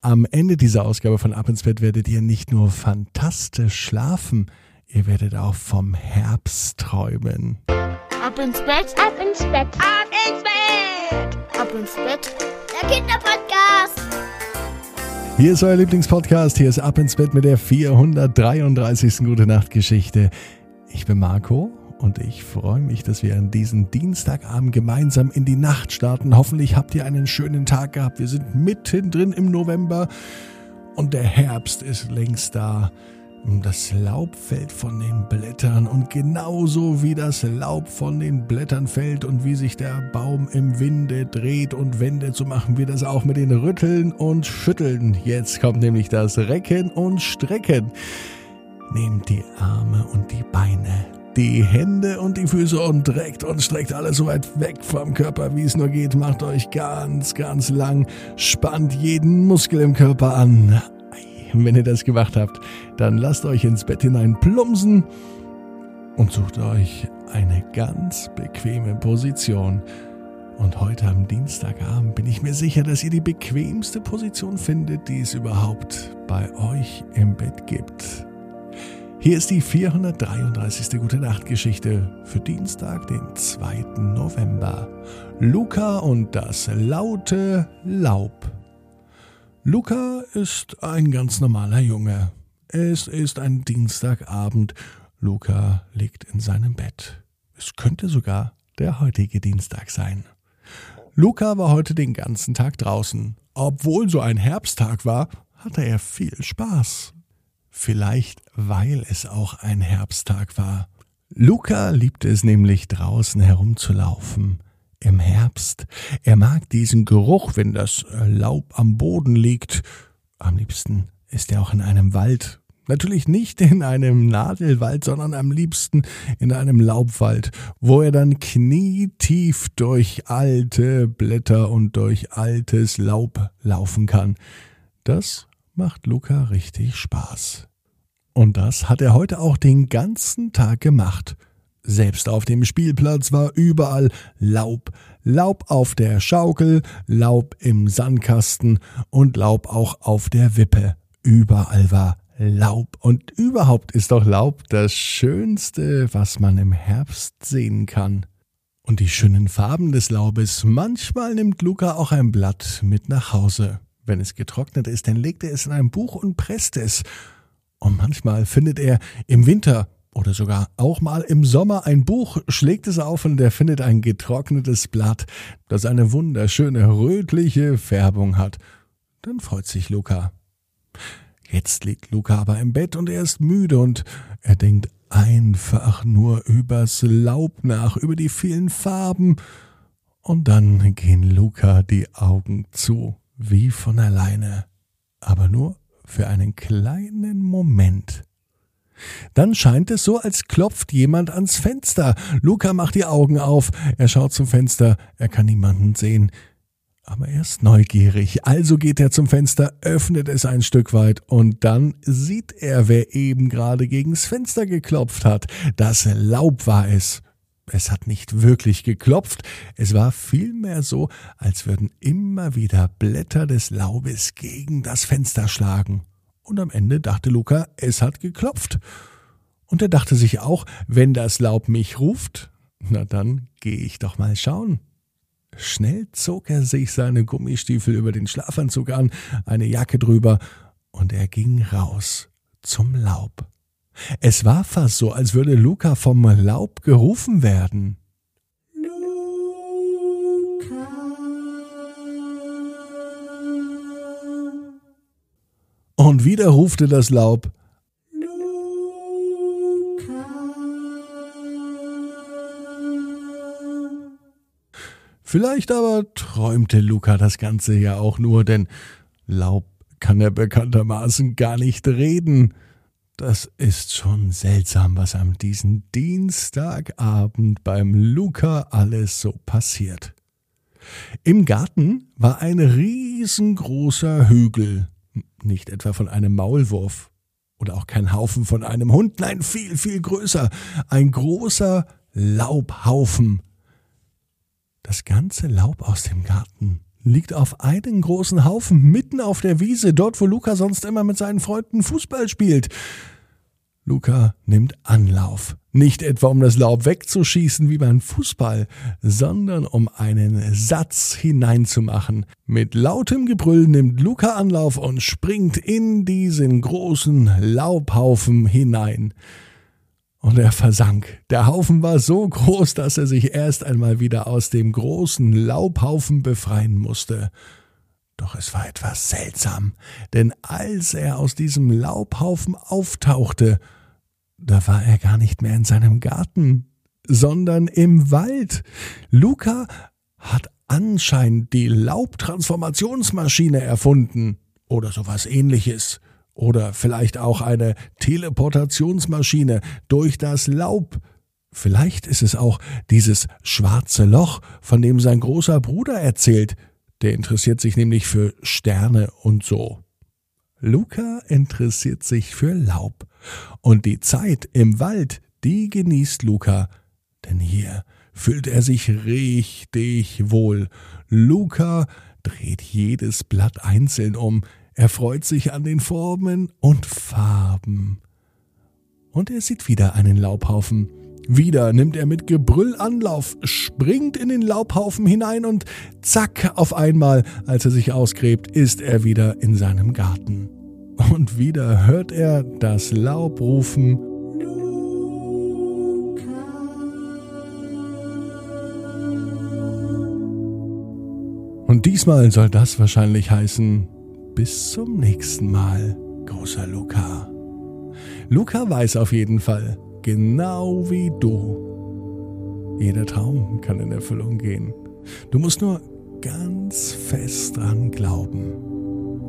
Am Ende dieser Ausgabe von Ab ins Bett werdet ihr nicht nur fantastisch schlafen, ihr werdet auch vom Herbst träumen. Ab ins Bett, ab ins Bett, ab ins Bett, ab ins Bett. Der Kinderpodcast. Hier ist euer Lieblingspodcast, hier ist Ab ins Bett mit der 433. Gute Nacht Geschichte. Ich bin Marco und ich freue mich, dass wir an diesem Dienstagabend gemeinsam in die Nacht starten. Hoffentlich habt ihr einen schönen Tag gehabt. Wir sind mittendrin im November und der Herbst ist längst da. Das Laub fällt von den Blättern und genauso wie das Laub von den Blättern fällt und wie sich der Baum im Winde dreht und wendet, so machen wir das auch mit den Rütteln und Schütteln. Jetzt kommt nämlich das Recken und Strecken. Nehmt die Arme und die Beine die Hände und die Füße und reckt und streckt alles so weit weg vom Körper, wie es nur geht. Macht euch ganz, ganz lang, spannt jeden Muskel im Körper an. Wenn ihr das gemacht habt, dann lasst euch ins Bett hinein plumpsen und sucht euch eine ganz bequeme Position. Und heute am Dienstagabend bin ich mir sicher, dass ihr die bequemste Position findet, die es überhaupt bei euch im Bett gibt. Hier ist die 433. Gute Nacht Geschichte für Dienstag, den 2. November. Luca und das laute Laub. Luca ist ein ganz normaler Junge. Es ist ein Dienstagabend. Luca liegt in seinem Bett. Es könnte sogar der heutige Dienstag sein. Luca war heute den ganzen Tag draußen. Obwohl so ein Herbsttag war, hatte er viel Spaß. Vielleicht weil es auch ein Herbsttag war. Luca liebte es nämlich draußen herumzulaufen. Im Herbst. Er mag diesen Geruch, wenn das Laub am Boden liegt. Am liebsten ist er auch in einem Wald. Natürlich nicht in einem Nadelwald, sondern am liebsten in einem Laubwald, wo er dann knietief durch alte Blätter und durch altes Laub laufen kann. Das macht Luca richtig Spaß. Und das hat er heute auch den ganzen Tag gemacht. Selbst auf dem Spielplatz war überall Laub, Laub auf der Schaukel, Laub im Sandkasten und Laub auch auf der Wippe. Überall war Laub. Und überhaupt ist doch Laub das Schönste, was man im Herbst sehen kann. Und die schönen Farben des Laubes, manchmal nimmt Luca auch ein Blatt mit nach Hause. Wenn es getrocknet ist, dann legt er es in ein Buch und presst es. Und manchmal findet er im Winter oder sogar auch mal im Sommer ein Buch, schlägt es auf und er findet ein getrocknetes Blatt, das eine wunderschöne rötliche Färbung hat. Dann freut sich Luca. Jetzt liegt Luca aber im Bett und er ist müde und er denkt einfach nur übers Laub nach, über die vielen Farben. Und dann gehen Luca die Augen zu, wie von alleine. Aber nur für einen kleinen Moment. Dann scheint es so, als klopft jemand ans Fenster. Luca macht die Augen auf. Er schaut zum Fenster. Er kann niemanden sehen. Aber er ist neugierig. Also geht er zum Fenster, öffnet es ein Stück weit und dann sieht er, wer eben gerade gegens Fenster geklopft hat. Das Laub war es. Es hat nicht wirklich geklopft, es war vielmehr so, als würden immer wieder Blätter des Laubes gegen das Fenster schlagen. Und am Ende dachte Luca, es hat geklopft. Und er dachte sich auch, wenn das Laub mich ruft, na dann gehe ich doch mal schauen. Schnell zog er sich seine Gummistiefel über den Schlafanzug an, eine Jacke drüber, und er ging raus zum Laub. Es war fast so, als würde Luca vom Laub gerufen werden. Luca. Und wieder rufte das Laub. Luca. Vielleicht aber träumte Luca das Ganze ja auch nur, denn Laub kann ja bekanntermaßen gar nicht reden. Das ist schon seltsam, was am diesen Dienstagabend beim Luca alles so passiert. Im Garten war ein riesengroßer Hügel, nicht etwa von einem Maulwurf oder auch kein Haufen von einem Hund, nein, viel, viel größer, ein großer Laubhaufen. Das ganze Laub aus dem Garten liegt auf einen großen Haufen mitten auf der Wiese, dort wo Luca sonst immer mit seinen Freunden Fußball spielt. Luca nimmt Anlauf. Nicht etwa um das Laub wegzuschießen wie beim Fußball, sondern um einen Satz hineinzumachen. Mit lautem Gebrüll nimmt Luca Anlauf und springt in diesen großen Laubhaufen hinein. Und er versank. Der Haufen war so groß, dass er sich erst einmal wieder aus dem großen Laubhaufen befreien musste. Doch es war etwas seltsam, denn als er aus diesem Laubhaufen auftauchte, da war er gar nicht mehr in seinem Garten, sondern im Wald. Luca hat anscheinend die Laubtransformationsmaschine erfunden oder sowas ähnliches. Oder vielleicht auch eine Teleportationsmaschine durch das Laub. Vielleicht ist es auch dieses schwarze Loch, von dem sein großer Bruder erzählt. Der interessiert sich nämlich für Sterne und so. Luca interessiert sich für Laub. Und die Zeit im Wald, die genießt Luca, denn hier fühlt er sich richtig wohl. Luca dreht jedes Blatt einzeln um, er freut sich an den Formen und Farben. Und er sieht wieder einen Laubhaufen. Wieder nimmt er mit Gebrüll Anlauf, springt in den Laubhaufen hinein und zack, auf einmal, als er sich ausgräbt, ist er wieder in seinem Garten. Und wieder hört er das Laub rufen. Und diesmal soll das wahrscheinlich heißen, bis zum nächsten Mal, großer Luca. Luca weiß auf jeden Fall, genau wie du. Jeder Traum kann in Erfüllung gehen. Du musst nur ganz fest dran glauben.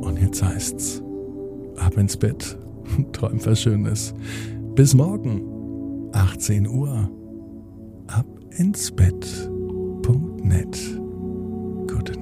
Und jetzt heißt's, ab ins Bett, träum was Schönes. Bis morgen, 18 Uhr, ab ins Bett.net. Gute.